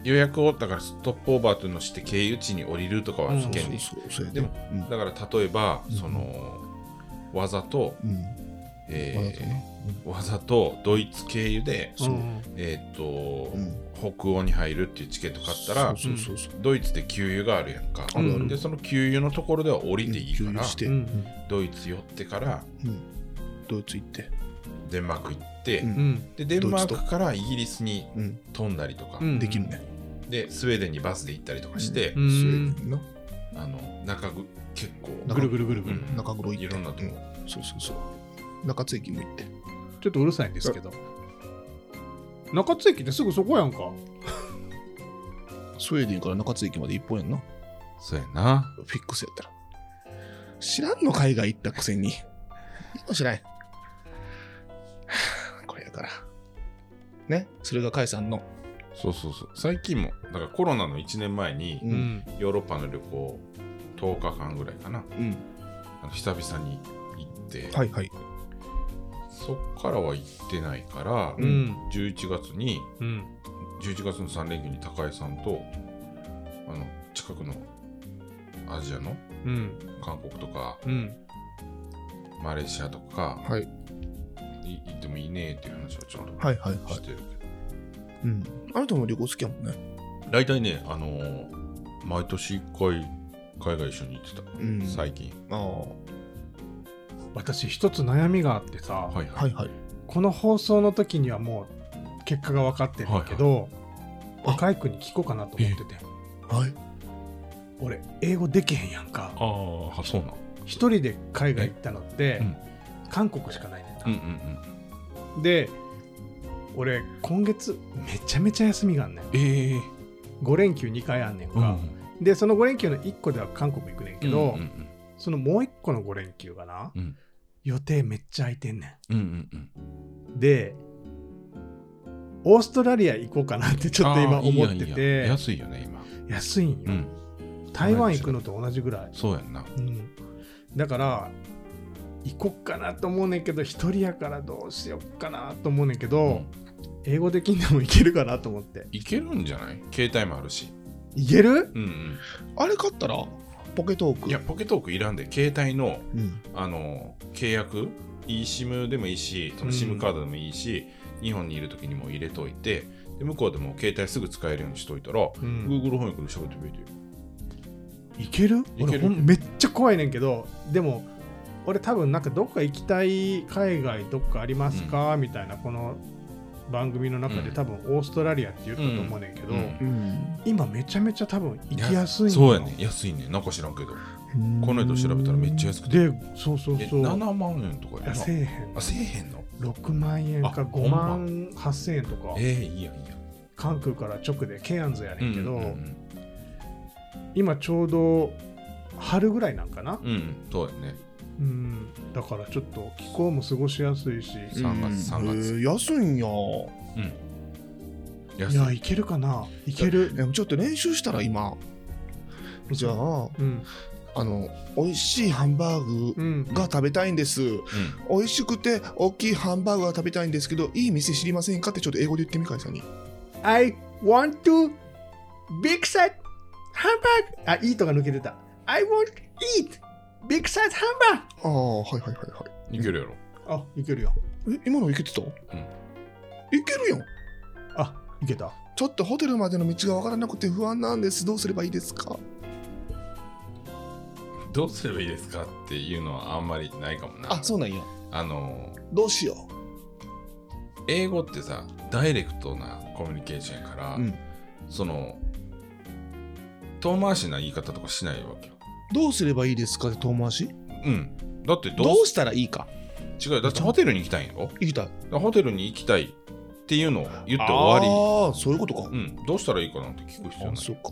予約をだからストップオーバーというのをして経由地に降りるとかはうん危険で、そうそう、そうやでもうん。だから例えば、うん。そのわざと、うん。えわざとなーわざとドイツ経由で、えーっと、うん。北欧に入るっていうチケット買ったらそうそうそうそう。ドイツで給油があるやんか、でその給油のところでは降りていいから、ドイツ寄ってからドイツ行って。デンマーク行って、でデンマークからイギリスにうん。飛んだりとか、うん。できるね。でスウェーデンにバスで行ったりとかして、うんスウェーデンな。あの中ぐ結構ぐるぐるぐるぐる、うん中黒行って。いろんなとこ、うんそうそうそう。中津駅も行って。ちょっとうるさいんですけど中津駅ってすぐそこやんかスウェーデンから中津駅まで一本やんな。そうやなフィックスやったら。知らんの海外行ったくせに。何も知らん。は あこれやから。ね？それがカイさんの。そうそうそう。最近もだからコロナの1年前にう。うん。んヨーロッパの旅行10日間ぐらいかな。うん。あの久々に行って、はいはい。そっからは行ってないから、うん。11月にうん。11月の3連休に高井さんとあの近くのアジアのうん。韓国とかうん。マレーシアとかはい。い行ってもいいねっていう話をちょっとはいはいはい。してる。けど、うん。あなたも旅行好きやもんね。大体ねあのー毎年1回海外一緒に行ってた、うん。最近。ああ。は私一つ悩みがあってさ、はいはい。いはい。この放送の時にはもう結果が分かってるんだけど、若い子に聞こうかなと思ってて。はい。俺英語できへんやんか。ああそうなん。一人で海外行ったのって、うん。韓国しかないねんな、うんうん。で俺今月めちゃめちゃ休みがあんねん。うんええ。5連休2回あんねんか、うんでその5連休の1個では韓国行くねんけど、そのもう1個の5連休がな、うん。予定めっちゃ空いてんねうんうんうん。んでオーストラリア行こうかなってちょっと今思ってて。安いよね今。安いんよ、うん。台湾行くのと同じぐらい、そうやんなうん、だから行こっかなと思うねんけど一人やからどうしよっかなと思うねんけど、うん英語できんでもいけるかなと思って。いけるんじゃない？携帯もあるし。いける？うんうん。あれ買ったら？ポケトーク？いやポケトークいらんで。携帯のうん。あの契約？eSIM でもいいし SIM カードでもいいし、日本にいる時にも入れといてで向こうでも携帯すぐ使えるようにしといたら、うん。Google 翻訳で喋ってくれてよ。いける？いける俺めっちゃ怖いねんけどでも俺多分なんかどっか行きたい海外どっかありますか、みたいなこの番組の中でうん。多分オーストラリアって言ったと思うねんけど、うん。うん。今めちゃめちゃ多分行きやすいそうやね安いねなんか知らんけど。この間調べたらめっちゃ安くて。でそうそうえそう。7万円とかやな。せえへん。あせえへんの？6万円かあ5万8000円とか。ええいいやんいいやん。関空から直でケアンズやねんけど、うんうん今ちょうど春ぐらいなんかな、うん、うん、そうやねうん、だからちょっと気候も過ごしやすいし、3月3月。へえ安いんや。うん。い安い。やいけるかな？いける。でもちょっと練習したら今。じゃあ、うん。あの、美味しいハンバーグうん。が食べたいんです。うん。美味しくて大きいハンバーグが食べたいんですけど、いい店知りませんかってちょっと英語で言ってみかいさんに。I want to big size hamburger あ、いいとが抜けてた。I want to eat big size hamburger ああ、はいはいはいはい。けるやろ。あ、いけるよい。え、今のいけてた？いけるやん。あ、いけた。ちょっとホテルまでの道がわからなくて不安なんです。どうすればいいですか？どうすればいいですかっていうのはあんまりないかもな。あ、そうなんや。あのどうしよ英語ってさダイレクトなコミュニケーションやから、うん。その遠回しな言い方とかしないわけよどうすればいいですかって遠回し？うん。だってどうどうしたらいいか。違うだってホテルに行きたいんやろ行きたい。ホテルに行きたいっていうのを言って終わああそういうことか、りうん。どうしたらいいかなんて聞く必要ない。あそうか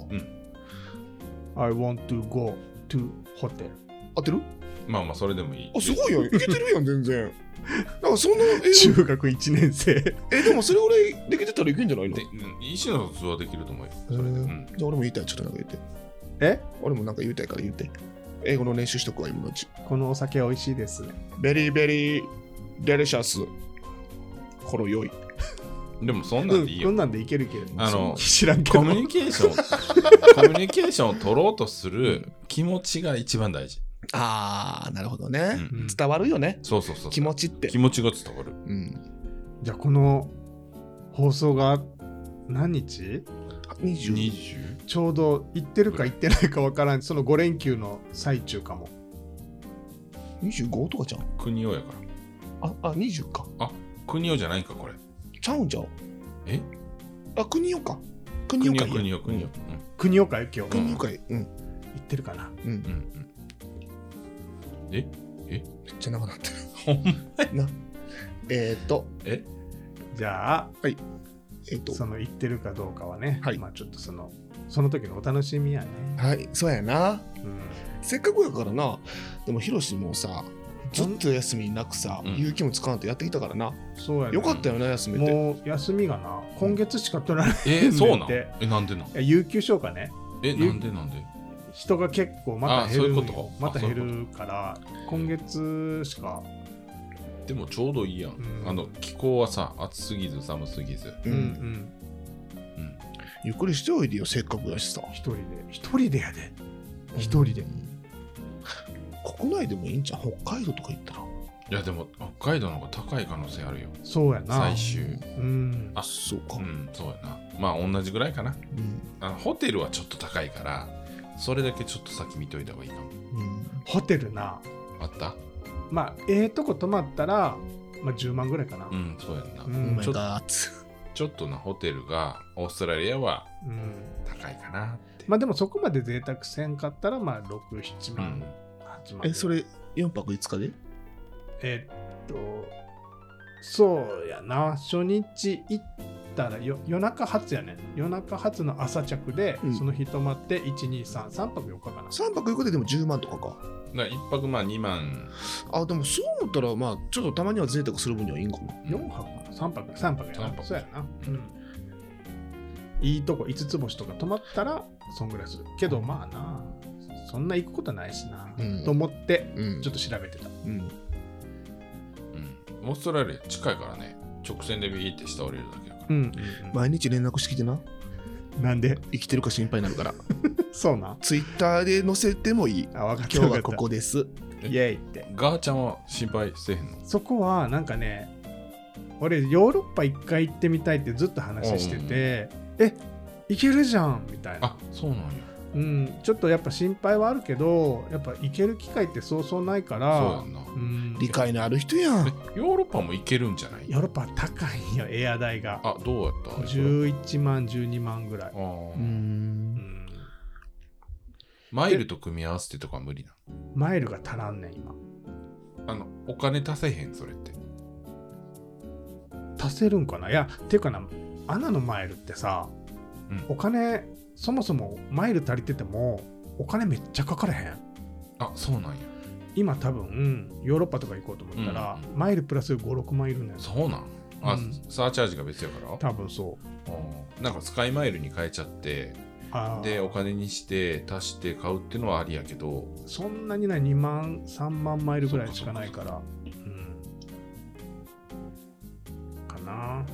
I want to go to hotel. 合ってる？まあまあそれでもいい。あすごいよ。いけてるやん 全然。なんかそんなえ中学1年生。えでもそれぐらいできてたらいけんじゃないの？でうん。意思の疎通はできると思うよ。それで、へー。うん、じゃあ俺も言いたい。ちょっとなんか言ってえ？俺もなんか言いたいから言って。英語の練習しとくわ今のうち。このお酒美味しいです。ね very very delicious ほろ酔い。でもそんなんでいいよ。うんこんなんでいけるけど。あの知らんけど。コミュニケーション コミュニケーションを取ろうとする気持ちが一番大事。ああなるほどね、うん。伝わるよね。そうそうそうそう。気持ちって。気持ちが伝わる。うん。じゃあこの放送が何日？20 20? ちょうど行ってるか行ってないかわからん。その5連休の最中かも。25とかじゃん国をやかああ20か。ら国をじゃないんかこれ。ちゃうんじゃんえ？あ国よか。国よか。国を国を国を国岡よ今日。国よかい。うん。行ってるかな？うん、うんうん。うんえ？めっちゃ長なってる。ほんまな。えっ、ー、と。え？じゃあえっ、と。その行ってるかどうかはね、はい。まあちょっとそのその時のお楽しみやね、はいそうやな。うん。せっかくやからな。でもヒロシもさずっと休みなくさ、うん。有給も使わんとやってきたからな、そうやね。よかったよな休めて。もう休みがな。今月しか取らないえー、そうなん？でえなんでなん？有給消化ね。えなんでなんで？人が結構また減るまた減るから今月しかでもちょうどいいやん、うん。あの気候はさ暑すぎず寒すぎず、ううん。んうん。うん、ゆっくりしておいでよせっかくだしさ。一人で。一人でやで。一人で。うん。国内でもいいんじゃん北海道とか行ったら。いやでも北海道の方が高い可能性あるよ。そうやな。最終。うん。あそうか、うんそうやな。まあ同じぐらいかな。うん。あのホテルはちょっと高いからそれだけちょっと先見といた方がいいかも。うん。ホテルな。あった？まあええとこ泊まったら、まあ、10万ぐらいかな、うんそうやんな、うん。ちょちょっとなホテルがオーストラリアはうん。高いかなって、まあでもそこまで贅沢せんかったらまあ67万、うん。8万。えそれ4泊5日で？えっとそうやな。初日行ったらよ夜中発やね。夜中発の朝着で、うん。その日泊まって1233泊4日かな。3泊4日ででも10万とかかだ一泊まあ2万。あでもそう思ったらまあちょっとたまには贅沢する分にはいいんかも。4泊か。な3泊。3泊や三泊。なそうやな。うん。いいとこ5つ星とか泊まったらそんぐらいする。けどまあなそんな行くことないしな、うん。と思ってうん。ちょっと調べてた。うん。うん。オーストラリア近いからね。直線でビーって下降りるだけだから、うん、うん。毎日連絡してきてななんで？生きてるか心配になるから。そうなん？ツイッターで載せてもいい。あ分かった今日はここです。イエイって。ガーちゃんは心配せえへんの？そこはなんかね俺ヨーロッパ一回行ってみたいってずっと話してて、え行けるじゃんみたいな。あそうなんやうん、ちょっとやっぱ心配はあるけどやっぱ行ける機会ってそうそうないからそうやんな。うん、理解のある人やん。えヨーロッパも行けるんじゃない？ヨーロッパは高いよエア代が。あどうやった？11万12万ぐらい。あ、ーうん。うん、マイルと組み合わせてとか無理なマイルが足らんねん今。あのお金足せへんそれって。足せるんかな？いやっていうかなアナのマイルってさ、うん。お金そもそもマイル足りててもお金めっちゃかかれへん。あそうなんや。今多分ヨーロッパとか行こうと思ったら、うんマイルプラス56万いるんだよそうなん。あ、うん。サーチャージが別やから？多分そう。なんかスカイマイルに変えちゃってでお金にして足して買うっていうのはありやけど。そんなにない。2万3万マイルぐらいしかないから。うんかなうん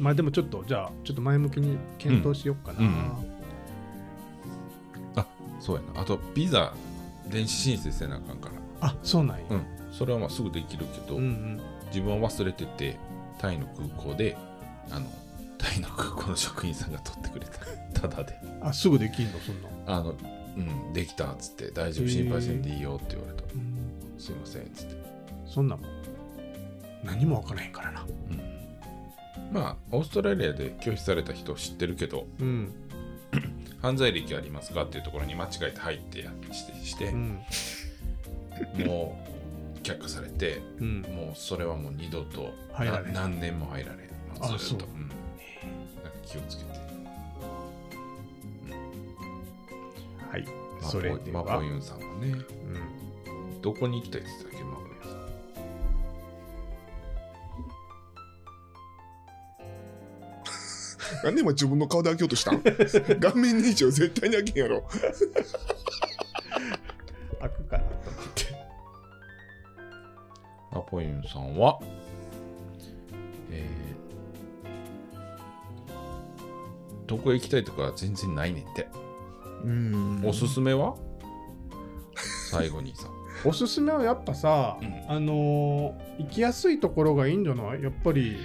まあでもちょっとじゃあちょっと前向きに検討しよっかな、うんうん。そうやな。あとビザ電子申請せなあかんから。あそうなんや、うん。それはまあすぐできるけど、うんうん。自分は忘れててタイの空港であのタイの空港の職員さんが取ってくれた。ただで。あすぐできんの？そんな、あのうんできたっつって大丈夫心配せんでいいよって言われた。うん、すいませんっつって。そんなもん。何も分からへんからな。うんまあオーストラリアで拒否された人知ってるけどうん。犯罪歴ありますかっていうところに間違えて入ってやしてして、うん。もう却下されてうん。もうそれはもう二度と何年も入られずっと。う。ん、なんか気をつけて。はい。マそれでは。ポマポユンさんはね。うん。どこに行きたいって言ってたっけ？マなんで今自分の顔で開けようとしたん？顔面認証絶対に開けんやろ。開くかなと思って。マポユンさんは、えー、どこへ行きたいとか全然ないねんって。うん。おすすめは？最後にさ。おすすめはやっぱさ、うん。あのー行きやすいところがいいんじゃない？やっぱり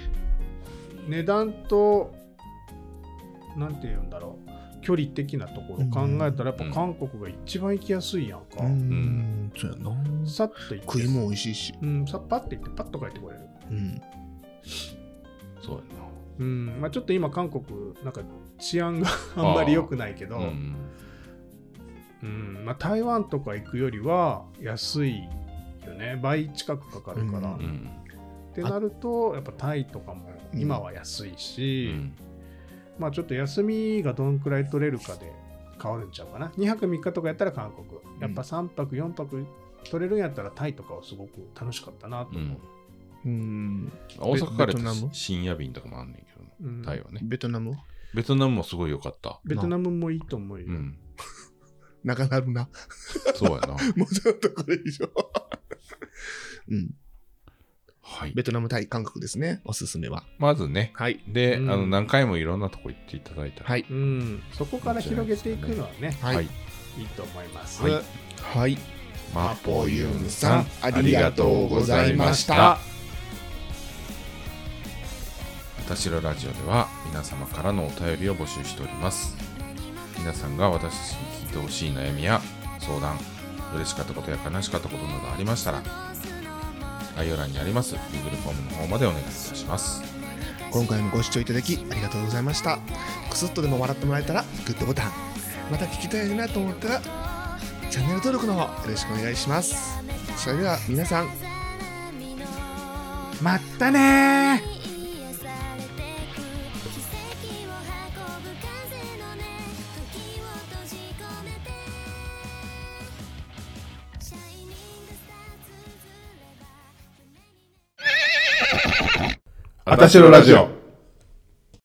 値段となんて言うんだろう。距離的なところ。考えたらやっぱ韓国が一番行きやすいやんか、うん、そうやな。さっと行って。食いも美味しいし。うん、さっぱって行ってパッと帰ってこれる。うん。そうやうん。まあちょっと今韓国なんか治安があんまり良くないけど、な。うん。うん。まあ、台湾とか行くよりは安いよね。倍近くかかるから、うん。うん。ってなるとやっぱタイとかも今は安いし、うんまあちょっと休みがどんくらい取れるかで変わるんちゃうかな2泊3日とかやったら韓国やっぱ3泊4泊取れるんやったらタイとかはすごく楽しかったなと思う、うん。大阪からベトナム？深夜便とかもあんねんけど、うんタイはね。ベトナム？ベトナムもすごい良かった。ベトナムもいいと思うよ、うん。長なるな。そうやな。もうちょっとこれ以上。うん。はい。ベトナム、タイ、韓国ですね。おすすめは。まずね、はい。で、うんあの何回もいろんなとこ行っていただいたら、はい。うん、そこから広げていくのはねはい。はいいいと思います、はいはい。マポユンさんありがとうございました。私のラジオでは皆様からのお便りを募集しております皆さんが私たちに聞いてほしい悩みや相談嬉しかったことや悲しかったことなどありましたら概要欄にあります Google フォームの方までお願いいたします今回もご視聴いただきありがとうございました。くすっとでも笑ってもらえたらグッドボタン。また聞きたいなと思ったらチャンネル登録の方よろしくお願いします。それでは皆さん、まったねあたしろラジオ。